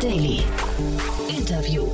Daily. Interview.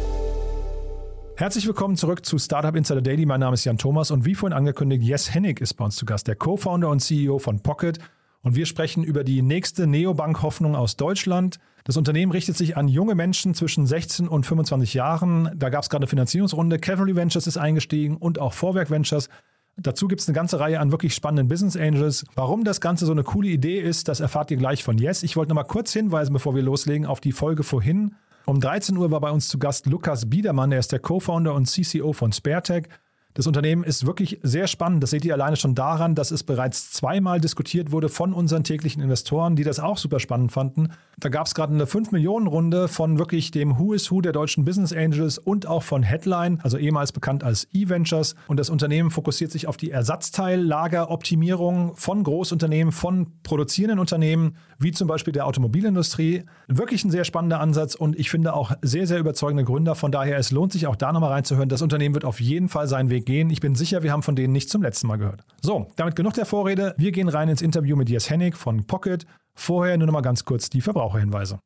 Herzlich willkommen zurück zu Startup Insider Daily. Mein Name ist Jan Thomas und wie vorhin angekündigt, Jes Hennig ist bei uns zu Gast, der Co-Founder und CEO von Pocket. Und wir sprechen über die nächste Neobank-Hoffnung aus Deutschland. Das Unternehmen richtet sich an junge Menschen zwischen 16 und 25 Jahren. Da gab es gerade eine Finanzierungsrunde. Cavalry Ventures ist eingestiegen und auch Vorwerk Ventures. Dazu gibt es eine ganze Reihe an wirklich spannenden Business Angels. Warum das Ganze so eine coole Idee ist, das erfahrt ihr gleich von Yes. Ich wollte noch mal kurz hinweisen, bevor wir loslegen, auf die Folge vorhin. Um 13 Uhr war bei uns zu Gast Lukas Biedermann. Er ist der Co-Founder und CCO von SpareTech. Das Unternehmen ist wirklich sehr spannend. Das seht ihr alleine schon daran, dass es bereits zweimal diskutiert wurde von unseren täglichen Investoren, die das auch super spannend fanden. Da gab es gerade eine 5-Millionen-Runde von wirklich dem Who is Who der deutschen Business Angels und auch von Headline, also ehemals bekannt als E-Ventures. Und das Unternehmen fokussiert sich auf die Ersatzteillageroptimierung von Großunternehmen, von produzierenden Unternehmen, wie zum Beispiel der Automobilindustrie. Wirklich ein sehr spannender Ansatz und ich finde auch sehr, sehr überzeugende Gründer. Von daher, es lohnt sich auch da nochmal reinzuhören. Das Unternehmen wird auf jeden Fall seinen Weg gehen. Ich bin sicher, wir haben von denen nicht zum letzten Mal gehört. So, damit genug der Vorrede. Wir gehen rein ins Interview mit Jes Hennig von Pocket. Vorher nur noch mal ganz kurz die Verbraucherhinweise.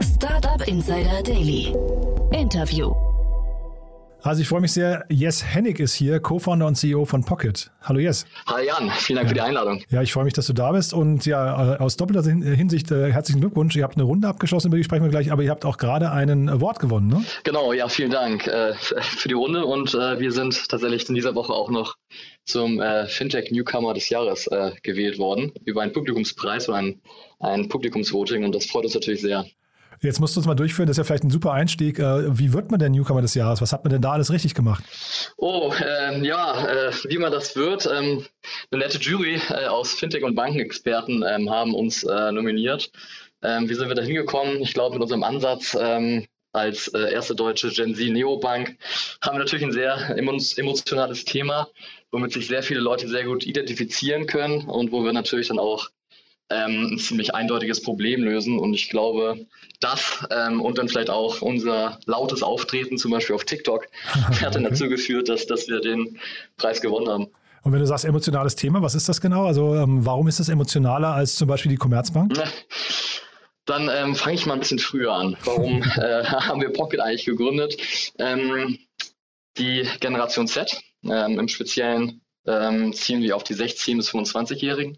Startup Insider Daily. Interview. Also ich freue mich sehr. Jes Hennig ist hier, Co-Founder und CEO von Pocket. Hallo Jes. Hi Jan, vielen Dank ja. für die Einladung. Ja, ich freue mich, dass du da bist und ja, äh, aus doppelter Hinsicht äh, herzlichen Glückwunsch. Ihr habt eine Runde abgeschlossen, über die sprechen wir gleich, aber ihr habt auch gerade einen Award gewonnen, ne? Genau, ja, vielen Dank äh, für die Runde und äh, wir sind tatsächlich in dieser Woche auch noch zum äh, Fintech Newcomer des Jahres äh, gewählt worden über einen Publikumspreis oder ein, ein Publikumsvoting und das freut uns natürlich sehr. Jetzt musst du uns mal durchführen, das ist ja vielleicht ein super Einstieg. Äh, wie wird man denn Newcomer des Jahres? Was hat man denn da alles richtig gemacht? Oh, äh, ja, äh, wie man das wird. Ähm, eine nette Jury äh, aus Fintech- und Bankenexperten ähm, haben uns äh, nominiert. Ähm, wie sind wir da hingekommen? Ich glaube, mit unserem Ansatz ähm, als äh, erste deutsche Gen Z Neobank haben wir natürlich ein sehr emotionales Thema, womit sich sehr viele Leute sehr gut identifizieren können und wo wir natürlich dann auch ähm, ein ziemlich eindeutiges Problem lösen. Und ich glaube, das ähm, und dann vielleicht auch unser lautes Auftreten, zum Beispiel auf TikTok, hat dann dazu geführt, dass, dass wir den Preis gewonnen haben. Und wenn du sagst emotionales Thema, was ist das genau? Also ähm, warum ist es emotionaler als zum Beispiel die Commerzbank? Dann ähm, fange ich mal ein bisschen früher an. Warum äh, haben wir Pocket eigentlich gegründet? Ähm, die Generation Z, ähm, im Speziellen ähm, zielen wir auf die 16- bis 25-Jährigen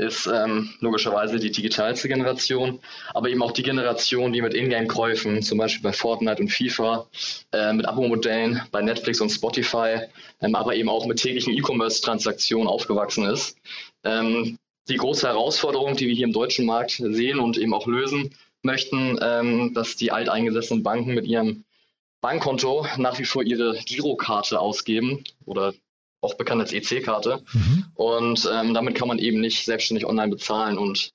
ist ähm, logischerweise die digitalste Generation, aber eben auch die Generation, die mit Ingame-Käufen, zum Beispiel bei Fortnite und FIFA, äh, mit Abo-Modellen bei Netflix und Spotify, ähm, aber eben auch mit täglichen E-Commerce-Transaktionen aufgewachsen ist. Ähm, die große Herausforderung, die wir hier im deutschen Markt sehen und eben auch lösen möchten, ähm, dass die alteingesessenen Banken mit ihrem Bankkonto nach wie vor ihre Girokarte ausgeben oder auch bekannt als EC-Karte. Mhm. Und ähm, damit kann man eben nicht selbstständig online bezahlen. Und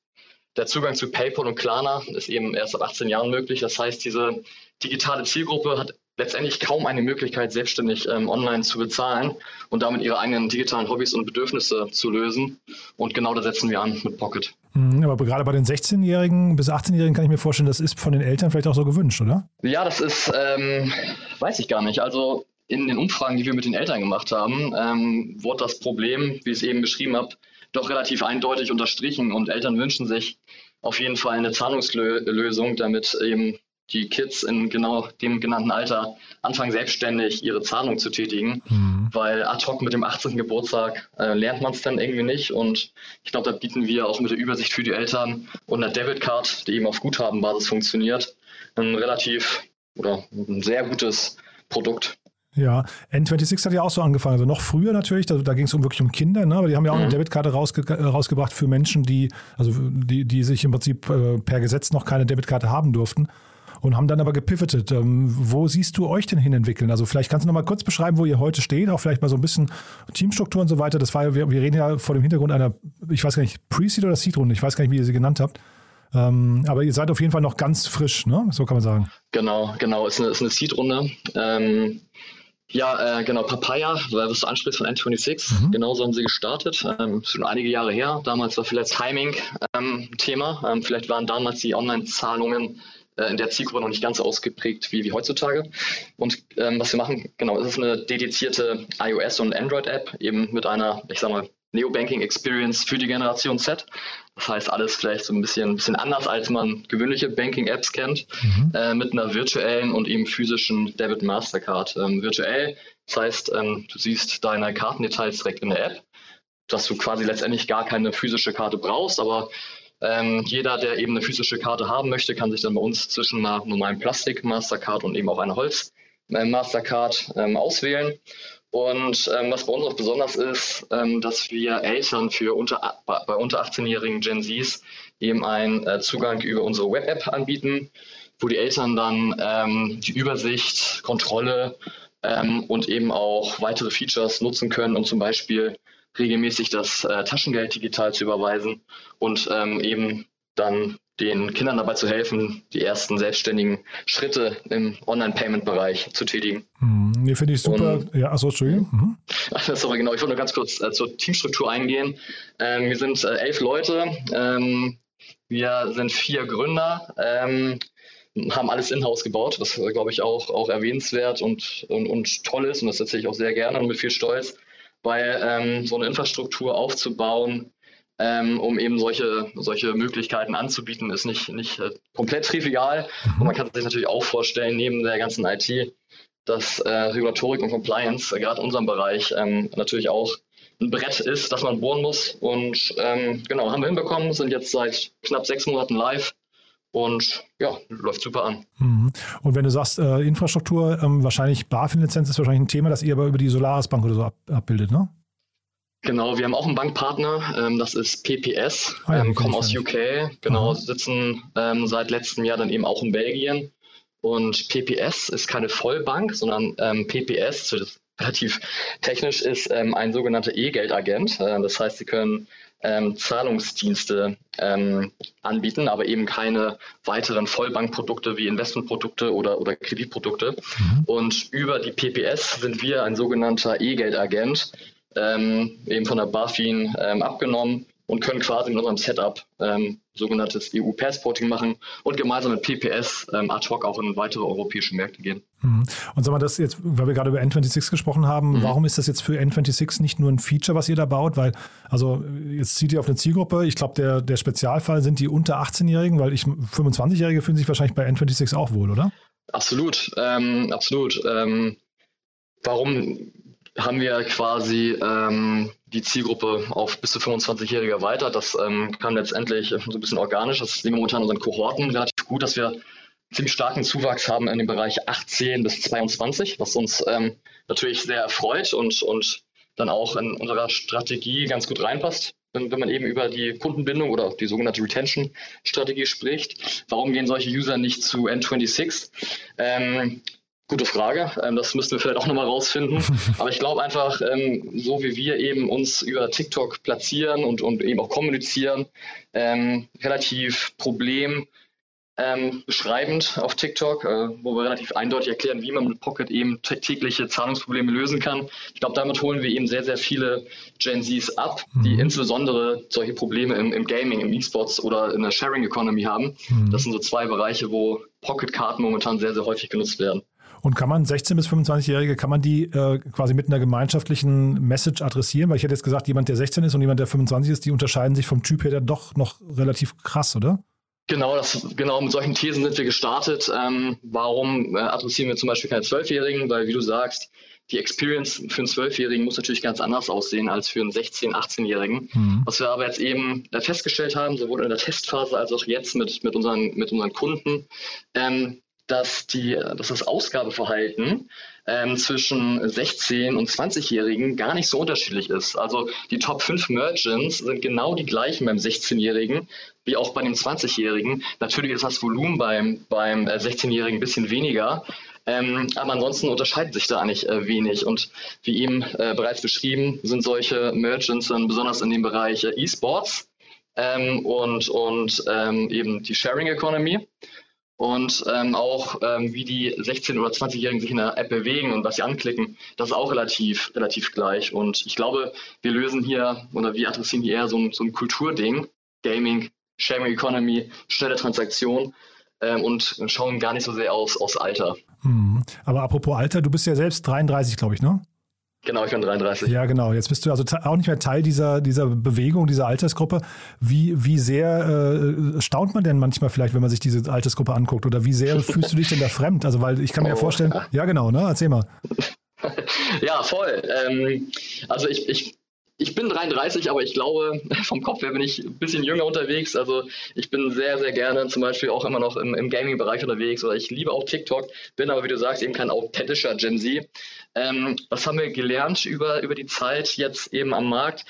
der Zugang zu PayPal und Klarna ist eben erst ab 18 Jahren möglich. Das heißt, diese digitale Zielgruppe hat letztendlich kaum eine Möglichkeit, selbstständig ähm, online zu bezahlen und damit ihre eigenen digitalen Hobbys und Bedürfnisse zu lösen. Und genau da setzen wir an mit Pocket. Mhm, aber gerade bei den 16-Jährigen bis 18-Jährigen kann ich mir vorstellen, das ist von den Eltern vielleicht auch so gewünscht, oder? Ja, das ist, ähm, weiß ich gar nicht. Also in den Umfragen, die wir mit den Eltern gemacht haben, ähm, wurde das Problem, wie ich es eben beschrieben habe, doch relativ eindeutig unterstrichen. Und Eltern wünschen sich auf jeden Fall eine Zahlungslösung, damit eben die Kids in genau dem genannten Alter anfangen, selbstständig ihre Zahlung zu tätigen. Mhm. Weil ad hoc mit dem 18. Geburtstag äh, lernt man es dann irgendwie nicht. Und ich glaube, da bieten wir auch mit der Übersicht für die Eltern und einer Debitcard, die eben auf Guthabenbasis funktioniert, ein relativ oder ein sehr gutes Produkt. Ja, N26 hat ja auch so angefangen, also noch früher natürlich, da, da ging es um wirklich um Kinder, ne? aber die haben ja auch mhm. eine Debitkarte rausge äh, rausgebracht für Menschen, die, also die, die sich im Prinzip äh, per Gesetz noch keine Debitkarte haben durften und haben dann aber gepivotet. Ähm, wo siehst du euch denn hin entwickeln? Also vielleicht kannst du noch mal kurz beschreiben, wo ihr heute steht, auch vielleicht mal so ein bisschen Teamstruktur und so weiter. Das war ja, wir, wir reden ja vor dem Hintergrund einer, ich weiß gar nicht, Pre-Seed oder Seed-Runde, ich weiß gar nicht, wie ihr sie genannt habt. Ähm, aber ihr seid auf jeden Fall noch ganz frisch, ne? So kann man sagen. Genau, genau, ist eine, ist eine Seed-Runde. Ähm, ja, äh, genau, Papaya, was du ansprichst von N26, mhm. genauso haben sie gestartet. Ähm, schon einige Jahre her. Damals war vielleicht Timing ähm, Thema. Ähm, vielleicht waren damals die Online-Zahlungen äh, in der Zielgruppe noch nicht ganz so ausgeprägt wie, wie heutzutage. Und ähm, was wir machen, genau, es ist eine dedizierte iOS- und Android-App, eben mit einer, ich sag mal, Neobanking Experience für die Generation Z. Das heißt, alles vielleicht so ein bisschen, ein bisschen anders, als man gewöhnliche Banking-Apps kennt, mhm. äh, mit einer virtuellen und eben physischen Debit Mastercard. Ähm, virtuell, das heißt, ähm, du siehst deine Kartendetails direkt in der App, dass du quasi letztendlich gar keine physische Karte brauchst, aber ähm, jeder, der eben eine physische Karte haben möchte, kann sich dann bei uns zwischen einer normalen Plastik-Mastercard und eben auch einer Holz-Mastercard ähm, auswählen. Und ähm, was bei uns auch besonders ist, ähm, dass wir Eltern für unter, bei unter 18-jährigen Gen Zs eben einen äh, Zugang über unsere Web-App anbieten, wo die Eltern dann ähm, die Übersicht, Kontrolle ähm, und eben auch weitere Features nutzen können, um zum Beispiel regelmäßig das äh, Taschengeld digital zu überweisen und ähm, eben dann den Kindern dabei zu helfen, die ersten selbstständigen Schritte im Online-Payment-Bereich zu tätigen. Mhm, nee, finde ich super. Und, ja, achso, Entschuldigung. Mhm. Sorry, genau. Ich wollte nur ganz kurz äh, zur Teamstruktur eingehen. Ähm, wir sind äh, elf Leute. Ähm, wir sind vier Gründer. Ähm, haben alles in-house gebaut, was, äh, glaube ich, auch, auch erwähnenswert und, und, und toll ist. Und das erzähle ich auch sehr gerne und mit viel Stolz weil ähm, so eine Infrastruktur aufzubauen, ähm, um eben solche, solche Möglichkeiten anzubieten, ist nicht, nicht äh, komplett trivial. Mhm. Und man kann sich natürlich auch vorstellen, neben der ganzen IT, dass äh, Regulatorik und Compliance, äh, gerade in unserem Bereich, ähm, natürlich auch ein Brett ist, das man bohren muss. Und ähm, genau, haben wir hinbekommen, sind jetzt seit knapp sechs Monaten live und ja, läuft super an. Mhm. Und wenn du sagst, äh, Infrastruktur, ähm, wahrscheinlich BaFin-Lizenz ist wahrscheinlich ein Thema, das ihr aber über die Solaris Bank oder so ab, abbildet, ne? Genau, wir haben auch einen Bankpartner, ähm, das ist PPS, ah, ja, ähm, kommen aus UK, genau, Aha. sitzen ähm, seit letztem Jahr dann eben auch in Belgien. Und PPS ist keine Vollbank, sondern ähm, PPS, das relativ technisch, ist ähm, ein sogenannter E-Geldagent. Äh, das heißt, sie können ähm, Zahlungsdienste anbieten, aber eben keine weiteren Vollbankprodukte wie Investmentprodukte oder, oder Kreditprodukte. Mhm. Und über die PPS sind wir ein sogenannter E-Geldagent, ähm, eben von der BaFin ähm, abgenommen und können quasi in unserem Setup ähm, sogenanntes EU-Passporting machen und gemeinsam mit PPS ähm, ad hoc auch in weitere europäische Märkte gehen. Mhm. Und sag mal, das jetzt, weil wir gerade über N26 gesprochen haben, mhm. warum ist das jetzt für N26 nicht nur ein Feature, was ihr da baut? Weil, also jetzt zieht ihr auf eine Zielgruppe. Ich glaube, der, der Spezialfall sind die unter 18-Jährigen, weil ich 25-Jährige fühlen sich wahrscheinlich bei N26 auch wohl, oder? Absolut, ähm, absolut. Ähm, warum haben wir quasi ähm, die Zielgruppe auf bis zu 25-Jährige weiter. Das ähm, kam letztendlich so ein bisschen organisch. Das sehen wir momentan in unseren Kohorten relativ gut, dass wir ziemlich starken Zuwachs haben in dem Bereich 18 bis 22, was uns ähm, natürlich sehr erfreut und, und dann auch in unserer Strategie ganz gut reinpasst, wenn, wenn man eben über die Kundenbindung oder die sogenannte Retention-Strategie spricht. Warum gehen solche User nicht zu N26? Ähm, Gute Frage. Ähm, das müssten wir vielleicht auch nochmal rausfinden. Aber ich glaube einfach, ähm, so wie wir eben uns über TikTok platzieren und, und eben auch kommunizieren, ähm, relativ problem ähm, beschreibend auf TikTok, äh, wo wir relativ eindeutig erklären, wie man mit Pocket eben tägliche Zahlungsprobleme lösen kann. Ich glaube, damit holen wir eben sehr, sehr viele Gen Zs ab, die mhm. insbesondere solche Probleme im, im Gaming, im E-Sports oder in der Sharing Economy haben. Mhm. Das sind so zwei Bereiche, wo Pocket-Karten momentan sehr, sehr häufig genutzt werden. Und kann man 16- bis 25-Jährige, kann man die äh, quasi mit einer gemeinschaftlichen Message adressieren? Weil ich hätte jetzt gesagt, jemand, der 16 ist und jemand, der 25 ist, die unterscheiden sich vom Typ her dann doch noch relativ krass, oder? Genau, das, genau mit solchen Thesen sind wir gestartet. Ähm, warum äh, adressieren wir zum Beispiel keine Zwölfjährigen? Weil, wie du sagst, die Experience für einen Zwölfjährigen muss natürlich ganz anders aussehen als für einen 16-, 18-Jährigen. Mhm. Was wir aber jetzt eben äh, festgestellt haben, sowohl in der Testphase als auch jetzt mit, mit, unseren, mit unseren Kunden, ähm, dass, die, dass das Ausgabeverhalten ähm, zwischen 16- und 20-Jährigen gar nicht so unterschiedlich ist. Also die Top 5 Merchants sind genau die gleichen beim 16-Jährigen wie auch bei dem 20-Jährigen. Natürlich ist das Volumen beim, beim 16-Jährigen äh, ein bisschen weniger, ähm, aber ansonsten unterscheidet sich da eigentlich äh, wenig. Und wie eben äh, bereits beschrieben, sind solche Merchants dann besonders in dem Bereich äh, E-Sports ähm, und, und ähm, eben die Sharing Economy und ähm, auch ähm, wie die 16- oder 20-Jährigen sich in der App bewegen und was sie anklicken, das ist auch relativ, relativ gleich. Und ich glaube, wir lösen hier oder wir adressieren hier eher so ein, so ein Kulturding, Gaming, Sharing Economy, schnelle Transaktion ähm, und schauen gar nicht so sehr aus, aus Alter. Hm. Aber apropos Alter, du bist ja selbst 33, glaube ich, ne? Genau, ich bin 33. Ja, genau. Jetzt bist du also auch nicht mehr Teil dieser, dieser Bewegung, dieser Altersgruppe. Wie, wie sehr äh, staunt man denn manchmal vielleicht, wenn man sich diese Altersgruppe anguckt? Oder wie sehr fühlst du dich denn da fremd? Also, weil ich kann mir oh, ja vorstellen, ja. ja, genau, ne? Erzähl mal. ja, voll. Ähm, also ich, ich ich bin 33, aber ich glaube, vom Kopf her bin ich ein bisschen jünger unterwegs. Also ich bin sehr, sehr gerne zum Beispiel auch immer noch im, im Gaming-Bereich unterwegs oder ich liebe auch TikTok, bin aber, wie du sagst, eben kein authentischer Gen Z. Ähm, was haben wir gelernt über, über die Zeit jetzt eben am Markt?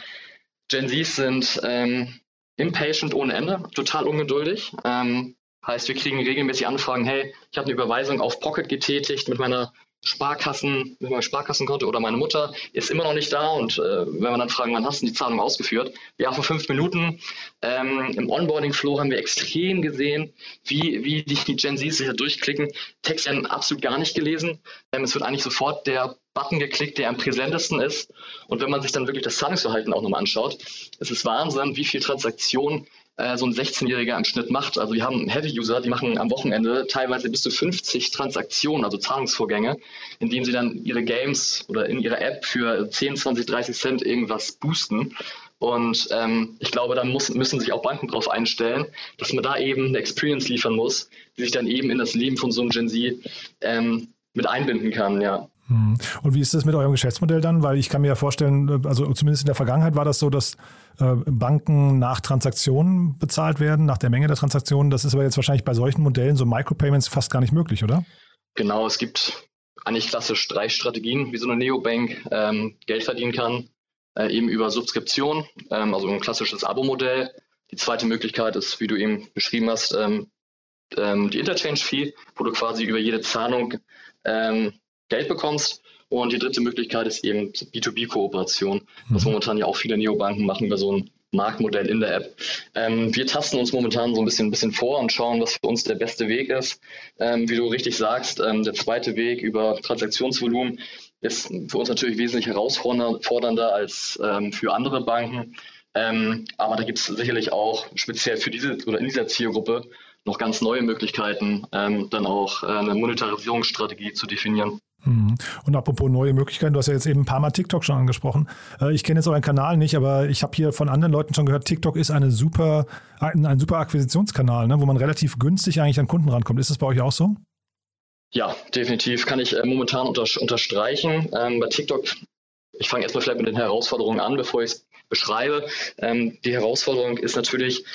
Gen Zs sind ähm, impatient ohne Ende, total ungeduldig. Ähm, heißt, wir kriegen regelmäßig Anfragen, hey, ich habe eine Überweisung auf Pocket getätigt mit meiner Sparkassen, meinem Sparkassenkonto oder meine Mutter ist immer noch nicht da und äh, wenn wir dann fragen, wann hast du die Zahlung ausgeführt? Ja, vor fünf Minuten. Ähm, Im Onboarding-Flow haben wir extrem gesehen, wie, wie die Gen Zs sich da durchklicken. Text werden absolut gar nicht gelesen. Ähm, es wird eigentlich sofort der Button geklickt, der am präsentesten ist. Und wenn man sich dann wirklich das Zahlungsverhalten auch nochmal anschaut, es ist Wahnsinn, wie viel Transaktionen äh, so ein 16-Jähriger im Schnitt macht. Also wir haben Heavy-User, die machen am Wochenende teilweise bis zu 50 Transaktionen, also Zahlungsvorgänge, indem sie dann ihre Games oder in ihrer App für 10, 20, 30 Cent irgendwas boosten. Und ähm, ich glaube, da muss, müssen sich auch Banken darauf einstellen, dass man da eben eine Experience liefern muss, die sich dann eben in das Leben von so einem Gen Z ähm, mit einbinden kann, ja. Hm. Und wie ist das mit eurem Geschäftsmodell dann? Weil ich kann mir ja vorstellen, also zumindest in der Vergangenheit war das so, dass äh, Banken nach Transaktionen bezahlt werden, nach der Menge der Transaktionen. Das ist aber jetzt wahrscheinlich bei solchen Modellen, so Micropayments, fast gar nicht möglich, oder? Genau, es gibt eigentlich klassisch drei Strategien, wie so eine Neobank ähm, Geld verdienen kann. Äh, eben über Subskription, ähm, also ein klassisches Abo-Modell. Die zweite Möglichkeit ist, wie du eben beschrieben hast, ähm, ähm die Interchange-Fee, wo du quasi über jede Zahlung ähm, Geld bekommst. Und die dritte Möglichkeit ist eben B2B-Kooperation, was mhm. momentan ja auch viele Neobanken machen über so ein Marktmodell in der App. Ähm, wir tasten uns momentan so ein bisschen, ein bisschen vor und schauen, was für uns der beste Weg ist. Ähm, wie du richtig sagst, ähm, der zweite Weg über Transaktionsvolumen ist für uns natürlich wesentlich herausfordernder als ähm, für andere Banken. Ähm, aber da gibt es sicherlich auch speziell für diese oder in dieser Zielgruppe noch ganz neue Möglichkeiten, ähm, dann auch äh, eine Monetarisierungsstrategie zu definieren. Mhm. Und apropos neue Möglichkeiten, du hast ja jetzt eben ein paar Mal TikTok schon angesprochen. Äh, ich kenne jetzt euren Kanal nicht, aber ich habe hier von anderen Leuten schon gehört, TikTok ist eine super, ein, super Akquisitionskanal, ne, wo man relativ günstig eigentlich an Kunden rankommt. Ist das bei euch auch so? Ja, definitiv kann ich äh, momentan unter, unterstreichen. Ähm, bei TikTok, ich fange erstmal vielleicht mit den Herausforderungen an, bevor ich es beschreibe. Ähm, die Herausforderung ist natürlich,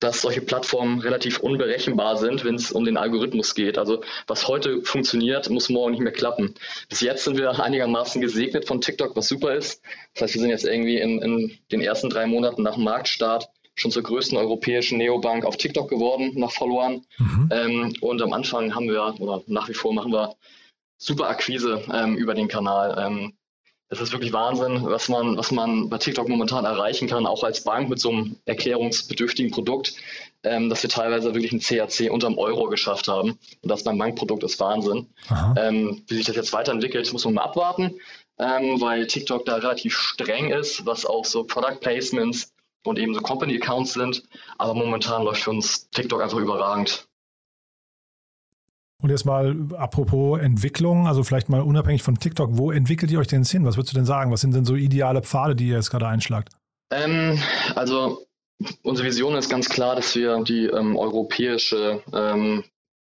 dass solche Plattformen relativ unberechenbar sind, wenn es um den Algorithmus geht. Also was heute funktioniert, muss morgen nicht mehr klappen. Bis jetzt sind wir einigermaßen gesegnet von TikTok, was super ist. Das heißt, wir sind jetzt irgendwie in, in den ersten drei Monaten nach dem Marktstart schon zur größten europäischen Neobank auf TikTok geworden, nach Followern. Mhm. Ähm, und am Anfang haben wir, oder nach wie vor machen wir super Akquise ähm, über den Kanal. Ähm, es ist wirklich Wahnsinn, was man, was man bei TikTok momentan erreichen kann, auch als Bank mit so einem erklärungsbedürftigen Produkt, ähm, dass wir teilweise wirklich ein CAC unterm Euro geschafft haben. Und das beim Bankprodukt ist Wahnsinn. Ähm, wie sich das jetzt weiterentwickelt, muss man mal abwarten, ähm, weil TikTok da relativ streng ist, was auch so Product Placements und eben so Company Accounts sind. Aber momentan läuft für uns TikTok einfach überragend. Und jetzt mal apropos Entwicklung, also vielleicht mal unabhängig von TikTok, wo entwickelt ihr euch denn hin? Was würdest du denn sagen? Was sind denn so ideale Pfade, die ihr jetzt gerade einschlagt? Ähm, also unsere Vision ist ganz klar, dass wir die ähm, europäische ähm,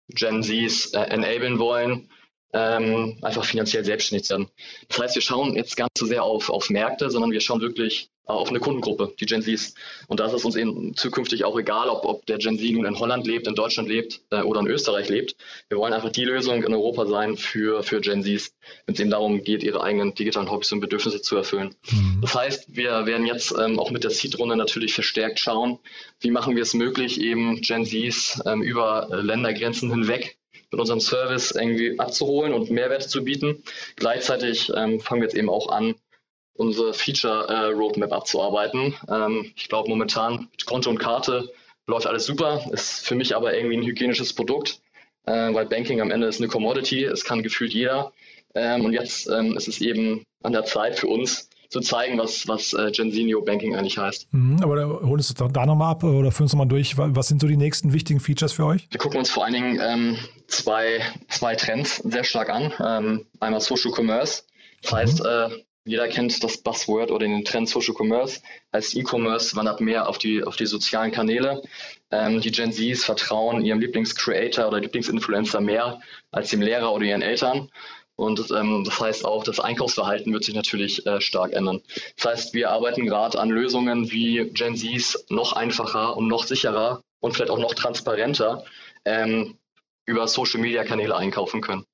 Gen Zs äh, enablen wollen, ähm, einfach finanziell selbstständig zu werden. Das heißt, wir schauen jetzt gar nicht so sehr auf, auf Märkte, sondern wir schauen wirklich auf eine Kundengruppe, die Gen Zs. Und da ist es uns eben zukünftig auch egal, ob, ob der Gen Z nun in Holland lebt, in Deutschland lebt äh, oder in Österreich lebt. Wir wollen einfach die Lösung in Europa sein für, für Gen Zs, wenn es eben darum geht, ihre eigenen digitalen Hobbys und Bedürfnisse zu erfüllen. Mhm. Das heißt, wir werden jetzt ähm, auch mit der Seed-Runde natürlich verstärkt schauen, wie machen wir es möglich, eben Gen Zs ähm, über äh, Ländergrenzen hinweg mit unserem Service irgendwie abzuholen und Mehrwerte zu bieten. Gleichzeitig ähm, fangen wir jetzt eben auch an, unsere Feature-Roadmap äh, abzuarbeiten. Ähm, ich glaube, momentan mit Konto und Karte läuft alles super, ist für mich aber irgendwie ein hygienisches Produkt, äh, weil Banking am Ende ist eine Commodity, es kann gefühlt jeder. Ähm, und jetzt ähm, ist es eben an der Zeit für uns, zu zeigen, was, was äh, Genzinio Banking eigentlich heißt. Mhm, aber da, hol uns da, da nochmal ab oder führen uns nochmal durch. Was sind so die nächsten wichtigen Features für euch? Wir gucken uns vor allen Dingen ähm, zwei, zwei Trends sehr stark an. Ähm, einmal Social Commerce. Das mhm. heißt, äh, jeder kennt das Buzzword oder den Trend Social Commerce. Heißt E-Commerce wandert mehr auf die, auf die sozialen Kanäle. Ähm, die Gen Zs vertrauen ihrem Lieblingscreator oder Lieblingsinfluencer mehr als dem Lehrer oder ihren Eltern. Und ähm, das heißt auch, das Einkaufsverhalten wird sich natürlich äh, stark ändern. Das heißt, wir arbeiten gerade an Lösungen, wie Gen Zs noch einfacher und noch sicherer und vielleicht auch noch transparenter ähm, über Social-Media-Kanäle einkaufen können.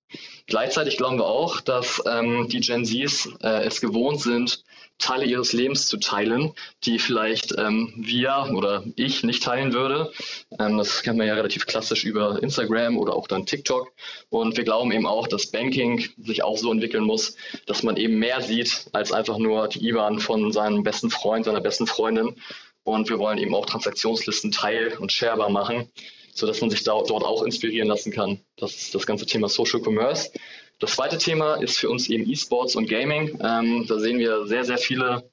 Gleichzeitig glauben wir auch, dass ähm, die Gen Zs äh, es gewohnt sind, Teile ihres Lebens zu teilen, die vielleicht ähm, wir oder ich nicht teilen würde. Ähm, das kennen wir ja relativ klassisch über Instagram oder auch dann TikTok. Und wir glauben eben auch, dass Banking sich auch so entwickeln muss, dass man eben mehr sieht als einfach nur die IBAN von seinem besten Freund, seiner besten Freundin. Und wir wollen eben auch Transaktionslisten teil- und sharebar machen, sodass man sich da, dort auch inspirieren lassen kann. Das ist das ganze Thema Social Commerce. Das zweite Thema ist für uns eben E-Sports und Gaming. Ähm, da sehen wir sehr, sehr viele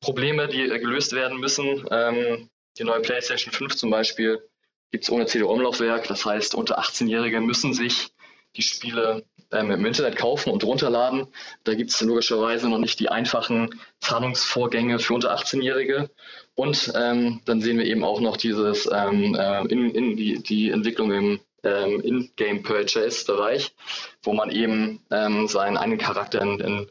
Probleme, die äh, gelöst werden müssen. Ähm, die neue PlayStation 5 zum Beispiel gibt es ohne CD-ROM-Laufwerk. Das heißt, unter 18-Jährige müssen sich die Spiele ähm, im Internet kaufen und runterladen. Da gibt es logischerweise noch nicht die einfachen Zahlungsvorgänge für unter 18-Jährige. Und ähm, dann sehen wir eben auch noch dieses ähm, äh, in, in die, die Entwicklung im ähm, In-Game-Purchase-Bereich, wo man eben ähm, seinen eigenen Charakter in, in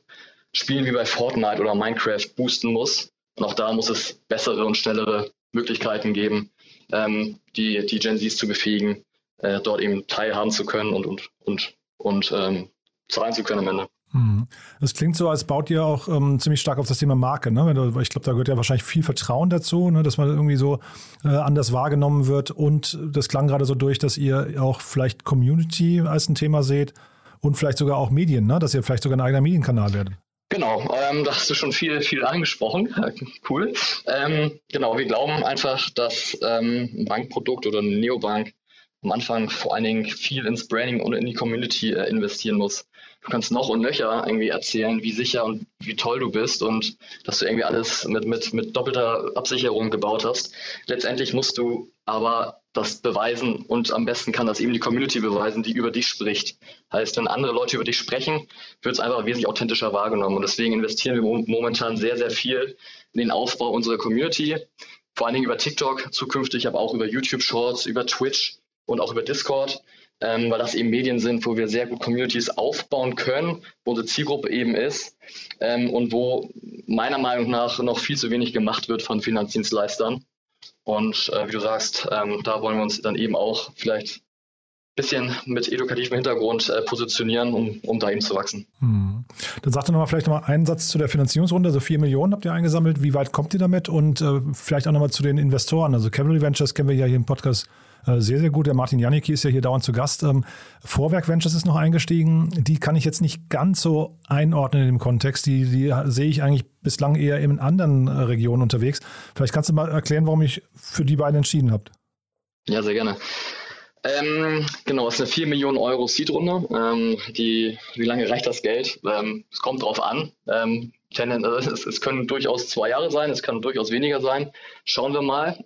Spielen wie bei Fortnite oder Minecraft boosten muss. Und auch da muss es bessere und schnellere Möglichkeiten geben, ähm, die, die Gen Zs zu befähigen, äh, dort eben teilhaben zu können und, und, und, und ähm, zahlen zu können am Ende. Mhm. Es klingt so, als baut ihr auch ähm, ziemlich stark auf das Thema Marke. Ne? Du, ich glaube, da gehört ja wahrscheinlich viel Vertrauen dazu, ne? dass man irgendwie so äh, anders wahrgenommen wird. Und das klang gerade so durch, dass ihr auch vielleicht Community als ein Thema seht und vielleicht sogar auch Medien, ne? dass ihr vielleicht sogar ein eigener Medienkanal werdet. Genau, ähm, da hast du schon viel, viel angesprochen. cool. Ähm, genau, wir glauben einfach, dass ähm, ein Bankprodukt oder eine Neobank am Anfang vor allen Dingen viel ins Branding und in die Community äh, investieren muss. Du kannst noch und nöcher irgendwie erzählen, wie sicher und wie toll du bist und dass du irgendwie alles mit, mit, mit doppelter Absicherung gebaut hast. Letztendlich musst du aber das beweisen und am besten kann das eben die Community beweisen, die über dich spricht. Heißt, wenn andere Leute über dich sprechen, wird es einfach wesentlich authentischer wahrgenommen und deswegen investieren wir momentan sehr, sehr viel in den Aufbau unserer Community, vor allen Dingen über TikTok, zukünftig aber auch über YouTube Shorts, über Twitch und auch über Discord, ähm, weil das eben Medien sind, wo wir sehr gut Communities aufbauen können, wo unsere Zielgruppe eben ist ähm, und wo meiner Meinung nach noch viel zu wenig gemacht wird von Finanzdienstleistern. Und äh, wie du sagst, ähm, da wollen wir uns dann eben auch vielleicht ein bisschen mit edukativem Hintergrund äh, positionieren, um, um da eben zu wachsen. Hm. Dann sagt doch nochmal vielleicht nochmal einen Satz zu der Finanzierungsrunde. Also vier Millionen habt ihr eingesammelt. Wie weit kommt ihr damit? Und äh, vielleicht auch nochmal zu den Investoren. Also Cavalry Ventures kennen wir ja hier im Podcast sehr, sehr gut. Der Martin Janicki ist ja hier dauernd zu Gast. Ähm, Vorwerk Ventures ist noch eingestiegen. Die kann ich jetzt nicht ganz so einordnen in dem Kontext. Die, die sehe ich eigentlich bislang eher in anderen äh, Regionen unterwegs. Vielleicht kannst du mal erklären, warum ich für die beiden entschieden habe. Ja, sehr gerne. Ähm, genau, es ist eine 4 Millionen Euro Seed-Runde. Ähm, wie lange reicht das Geld? Ähm, es kommt drauf an. Ähm, es, es, können durchaus zwei Jahre sein, es kann durchaus weniger sein. Schauen wir mal.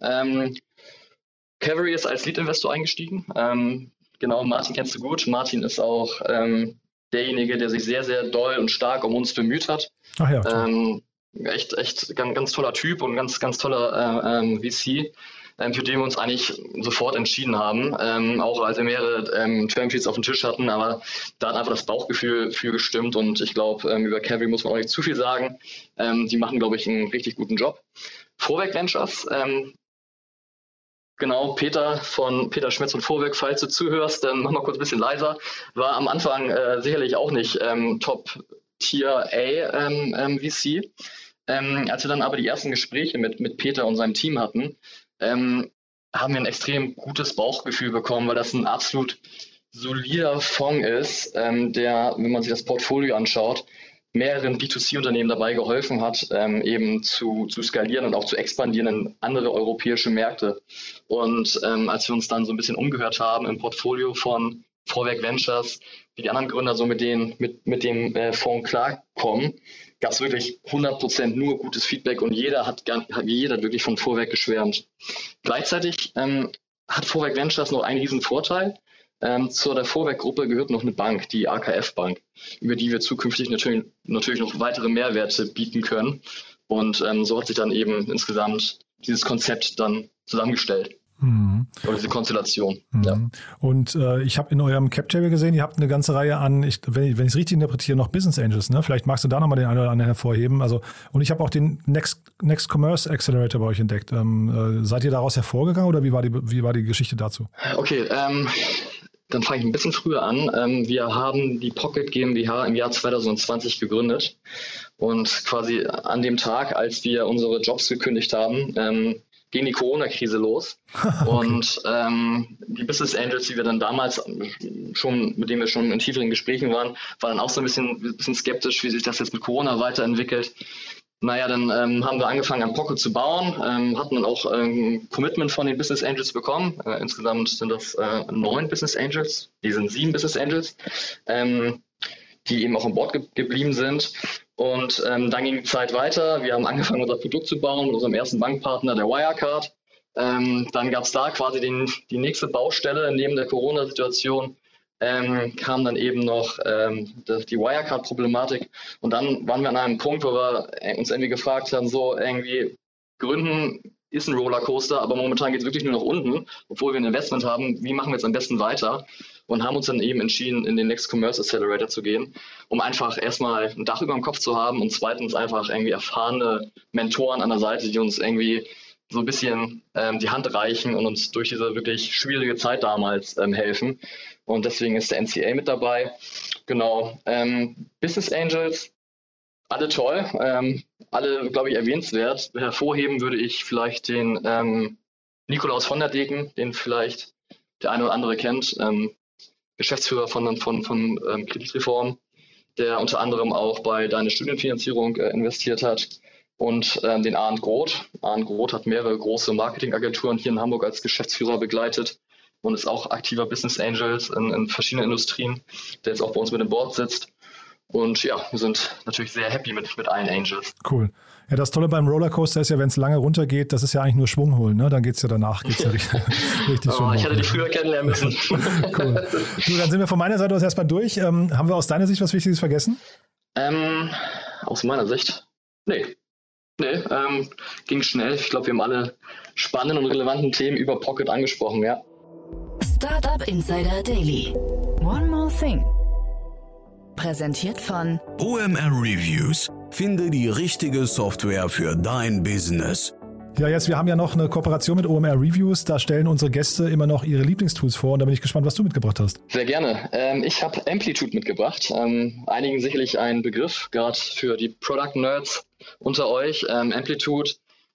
Cavalry ist als Lead-Investor eingestiegen. Ähm, genau, Martin kennst du gut. Martin ist auch ähm, derjenige, der sich sehr, sehr doll und stark um uns bemüht hat. Ach ja. Ähm, echt, echt ganz, ganz toller Typ und ganz, ganz toller äh, ähm, VC, ähm, für den wir uns eigentlich sofort entschieden haben. Ähm, auch als wir mehrere ähm, Termsheets auf dem Tisch hatten, aber da hat einfach das Bauchgefühl für gestimmt und ich glaube, über Cavalry muss man auch nicht zu viel sagen. Die machen, glaube ich, einen richtig guten Job. Vorwerk Ventures ähm, Genau, Peter von Peter Schmitz und Vorwerk, falls du zuhörst, dann mach mal kurz ein bisschen leiser. War am Anfang äh, sicherlich auch nicht ähm, Top Tier A ähm, ähm, VC. Ähm, als wir dann aber die ersten Gespräche mit, mit Peter und seinem Team hatten, ähm, haben wir ein extrem gutes Bauchgefühl bekommen, weil das ein absolut solider Fonds ist, ähm, der, wenn man sich das Portfolio anschaut, mehreren B2C-Unternehmen dabei geholfen hat, ähm, eben zu, zu skalieren und auch zu expandieren in andere europäische Märkte. Und ähm, als wir uns dann so ein bisschen umgehört haben im Portfolio von Vorwerk Ventures, wie die anderen Gründer so mit, denen, mit, mit dem äh, Fonds klarkommen, gab es wirklich 100% nur gutes Feedback und jeder hat, hat jeder wirklich von Vorwerk geschwärmt. Gleichzeitig ähm, hat Vorwerk Ventures noch einen riesen Vorteil. Ähm, zur der Vorwerk-Gruppe gehört noch eine Bank, die AKF Bank, über die wir zukünftig natürlich, natürlich noch weitere Mehrwerte bieten können. Und ähm, so hat sich dann eben insgesamt dieses Konzept dann zusammengestellt. Mhm. Oder diese Konstellation. Mhm. Ja. Und äh, ich habe in eurem Cap-Table gesehen, ihr habt eine ganze Reihe an, ich, wenn ich es richtig interpretiere, noch Business Angels. Ne? Vielleicht magst du da nochmal den einen oder anderen hervorheben. Also, und ich habe auch den Next, Next Commerce Accelerator bei euch entdeckt. Ähm, äh, seid ihr daraus hervorgegangen oder wie war die, wie war die Geschichte dazu? Okay, ähm, dann fange ich ein bisschen früher an. Ähm, wir haben die Pocket GmbH im Jahr 2020 gegründet. Und quasi an dem Tag, als wir unsere Jobs gekündigt haben, ähm, ging die Corona-Krise los. okay. Und ähm, die Business Angels, die wir dann damals schon, mit denen wir schon in tieferen Gesprächen waren, waren dann auch so ein bisschen, ein bisschen skeptisch, wie sich das jetzt mit Corona weiterentwickelt. Naja, dann ähm, haben wir angefangen, ein Pocket zu bauen, ähm, hatten dann auch ein Commitment von den Business Angels bekommen. Äh, insgesamt sind das äh, neun Business Angels, die sind sieben Business Angels, ähm, die eben auch an Bord ge geblieben sind. Und ähm, dann ging die Zeit weiter. Wir haben angefangen, unser Produkt zu bauen mit unserem ersten Bankpartner, der Wirecard. Ähm, dann gab es da quasi den, die nächste Baustelle neben der Corona-Situation. Ähm, kam dann eben noch ähm, die Wirecard-Problematik. Und dann waren wir an einem Punkt, wo wir uns irgendwie gefragt haben, so irgendwie gründen ist ein Rollercoaster, aber momentan geht es wirklich nur nach unten, obwohl wir ein Investment haben. Wie machen wir jetzt am besten weiter? und haben uns dann eben entschieden, in den Next Commerce Accelerator zu gehen, um einfach erstmal ein Dach über dem Kopf zu haben und zweitens einfach irgendwie erfahrene Mentoren an der Seite, die uns irgendwie so ein bisschen ähm, die Hand reichen und uns durch diese wirklich schwierige Zeit damals ähm, helfen. Und deswegen ist der NCA mit dabei. Genau. Ähm, Business Angels, alle toll, ähm, alle, glaube ich, erwähnenswert. Hervorheben würde ich vielleicht den ähm, Nikolaus von der Deken, den vielleicht der eine oder andere kennt. Ähm, Geschäftsführer von, von, von Kreditreform, der unter anderem auch bei Deine Studienfinanzierung äh, investiert hat. Und ähm, den Arndt Groth. Arndt Groth hat mehrere große Marketingagenturen hier in Hamburg als Geschäftsführer begleitet und ist auch aktiver Business Angels in, in verschiedenen Industrien, der jetzt auch bei uns mit dem Board sitzt. Und ja, wir sind natürlich sehr happy mit, mit allen Angels. Cool. Ja, das Tolle beim Rollercoaster ist ja, wenn es lange runtergeht, das ist ja eigentlich nur Schwung holen. Ne? Dann geht es ja danach geht's ja richtig, richtig oh, Ich hätte die früher kennenlernen müssen. cool. Du, dann sind wir von meiner Seite aus erstmal durch. Ähm, haben wir aus deiner Sicht was Wichtiges vergessen? Ähm, aus meiner Sicht? Nee. Nee, ähm, ging schnell. Ich glaube, wir haben alle spannenden und relevanten Themen über Pocket angesprochen, ja. Startup Insider Daily. One more thing. Präsentiert von OMR Reviews. Finde die richtige Software für dein Business. Ja, jetzt, wir haben ja noch eine Kooperation mit OMR Reviews. Da stellen unsere Gäste immer noch ihre Lieblingstools vor und da bin ich gespannt, was du mitgebracht hast. Sehr gerne. Ähm, ich habe Amplitude mitgebracht. Ähm, einigen sicherlich ein Begriff, gerade für die Product Nerds unter euch. Ähm, Amplitude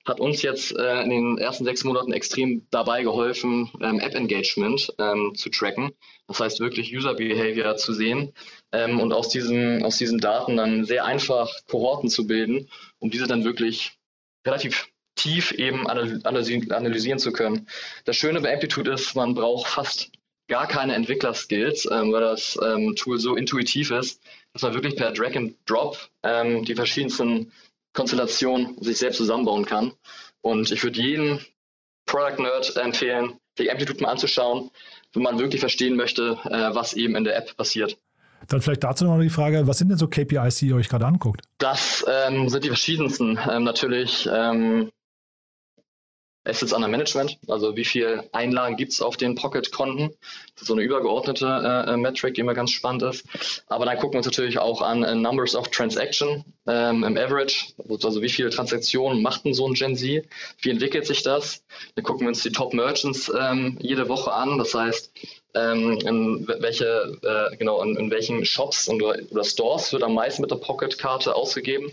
hat uns jetzt äh, in den ersten sechs Monaten extrem dabei geholfen, ähm, App-Engagement ähm, zu tracken. Das heißt wirklich User-Behavior zu sehen ähm, und aus diesen, aus diesen Daten dann sehr einfach Kohorten zu bilden, um diese dann wirklich relativ tief eben analysieren zu können. Das Schöne bei Amplitude ist, man braucht fast gar keine Entwicklerskills, ähm, weil das ähm, Tool so intuitiv ist, dass man wirklich per Drag and Drop ähm, die verschiedensten Konstellation sich selbst zusammenbauen kann. Und ich würde jeden Product Nerd empfehlen, die Amplitude mal anzuschauen, wenn man wirklich verstehen möchte, äh, was eben in der App passiert. Dann vielleicht dazu noch die Frage, was sind denn so KPIs, die ihr euch gerade anguckt? Das ähm, sind die verschiedensten. Ähm, natürlich ähm, Assets under Management, also wie viel Einlagen gibt es auf den Pocket-Konten. Das ist so eine übergeordnete äh, äh, Metric, die immer ganz spannend ist. Aber dann gucken wir uns natürlich auch an uh, Numbers of Transaction ähm, im Average, also wie viele Transaktionen macht denn so ein Gen Z, wie entwickelt sich das. Dann gucken wir uns die Top Merchants ähm, jede Woche an, das heißt, ähm, in welche, äh, genau, in, in, welchen Shops und, oder Stores wird am meisten mit der Pocket-Karte ausgegeben.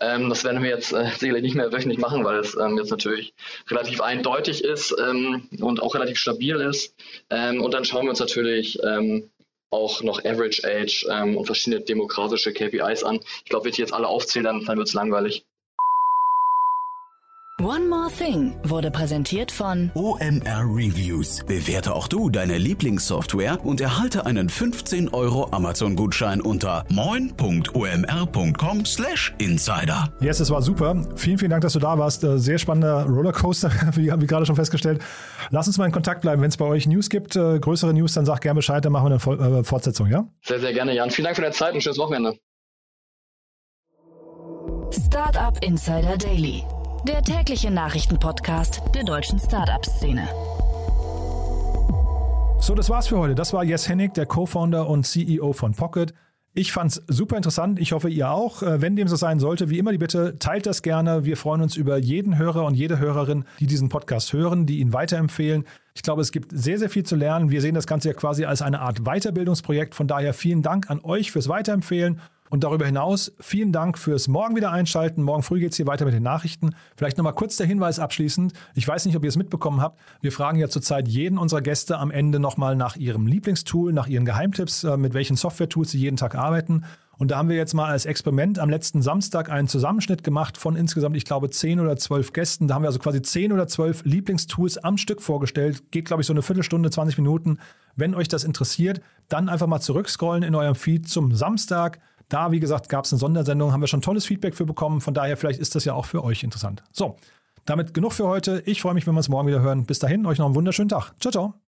Ähm, das werden wir jetzt äh, sicherlich nicht mehr wöchentlich machen, weil es ähm, jetzt natürlich relativ eindeutig ist ähm, und auch relativ stabil ist. Ähm, und dann schauen wir uns natürlich ähm, auch noch Average Age und verschiedene demografische KPIs an. Ich glaube, wenn ich jetzt alle aufzähle, dann wird es langweilig. One More Thing wurde präsentiert von OMR Reviews. Bewerte auch du deine Lieblingssoftware und erhalte einen 15 Euro Amazon-Gutschein unter moin.omr.com/insider. Yes, es war super. Vielen, vielen Dank, dass du da warst. Äh, sehr spannender Rollercoaster, wie, wie gerade schon festgestellt. Lass uns mal in Kontakt bleiben. Wenn es bei euch News gibt, äh, größere News, dann sag gerne Bescheid, dann machen wir eine äh, Fortsetzung, ja? Sehr, sehr gerne, Jan. Vielen Dank für deine Zeit und schönes Wochenende. Startup Insider Daily der tägliche Nachrichtenpodcast der deutschen Startup-Szene. So, das war's für heute. Das war Jes Hennig, der Co-Founder und CEO von Pocket. Ich fand's super interessant. Ich hoffe, ihr auch. Äh, wenn dem so sein sollte, wie immer die Bitte, teilt das gerne. Wir freuen uns über jeden Hörer und jede Hörerin, die diesen Podcast hören, die ihn weiterempfehlen. Ich glaube, es gibt sehr, sehr viel zu lernen. Wir sehen das Ganze ja quasi als eine Art Weiterbildungsprojekt. Von daher vielen Dank an euch fürs Weiterempfehlen. Und darüber hinaus vielen Dank fürs Morgen wieder einschalten. Morgen früh geht es hier weiter mit den Nachrichten. Vielleicht nochmal kurz der Hinweis abschließend. Ich weiß nicht, ob ihr es mitbekommen habt. Wir fragen ja zurzeit jeden unserer Gäste am Ende nochmal nach ihrem Lieblingstool, nach ihren Geheimtipps, äh, mit welchen Software-Tools sie jeden Tag arbeiten. Und da haben wir jetzt mal als Experiment am letzten Samstag einen Zusammenschnitt gemacht von insgesamt, ich glaube, zehn oder zwölf Gästen. Da haben wir also quasi zehn oder zwölf Lieblingstools am Stück vorgestellt. Geht, glaube ich, so eine Viertelstunde, 20 Minuten. Wenn euch das interessiert, dann einfach mal zurückscrollen in eurem Feed zum Samstag. Da, wie gesagt, gab es eine Sondersendung, haben wir schon tolles Feedback für bekommen. Von daher, vielleicht ist das ja auch für euch interessant. So, damit genug für heute. Ich freue mich, wenn wir uns morgen wieder hören. Bis dahin, euch noch einen wunderschönen Tag. Ciao, ciao.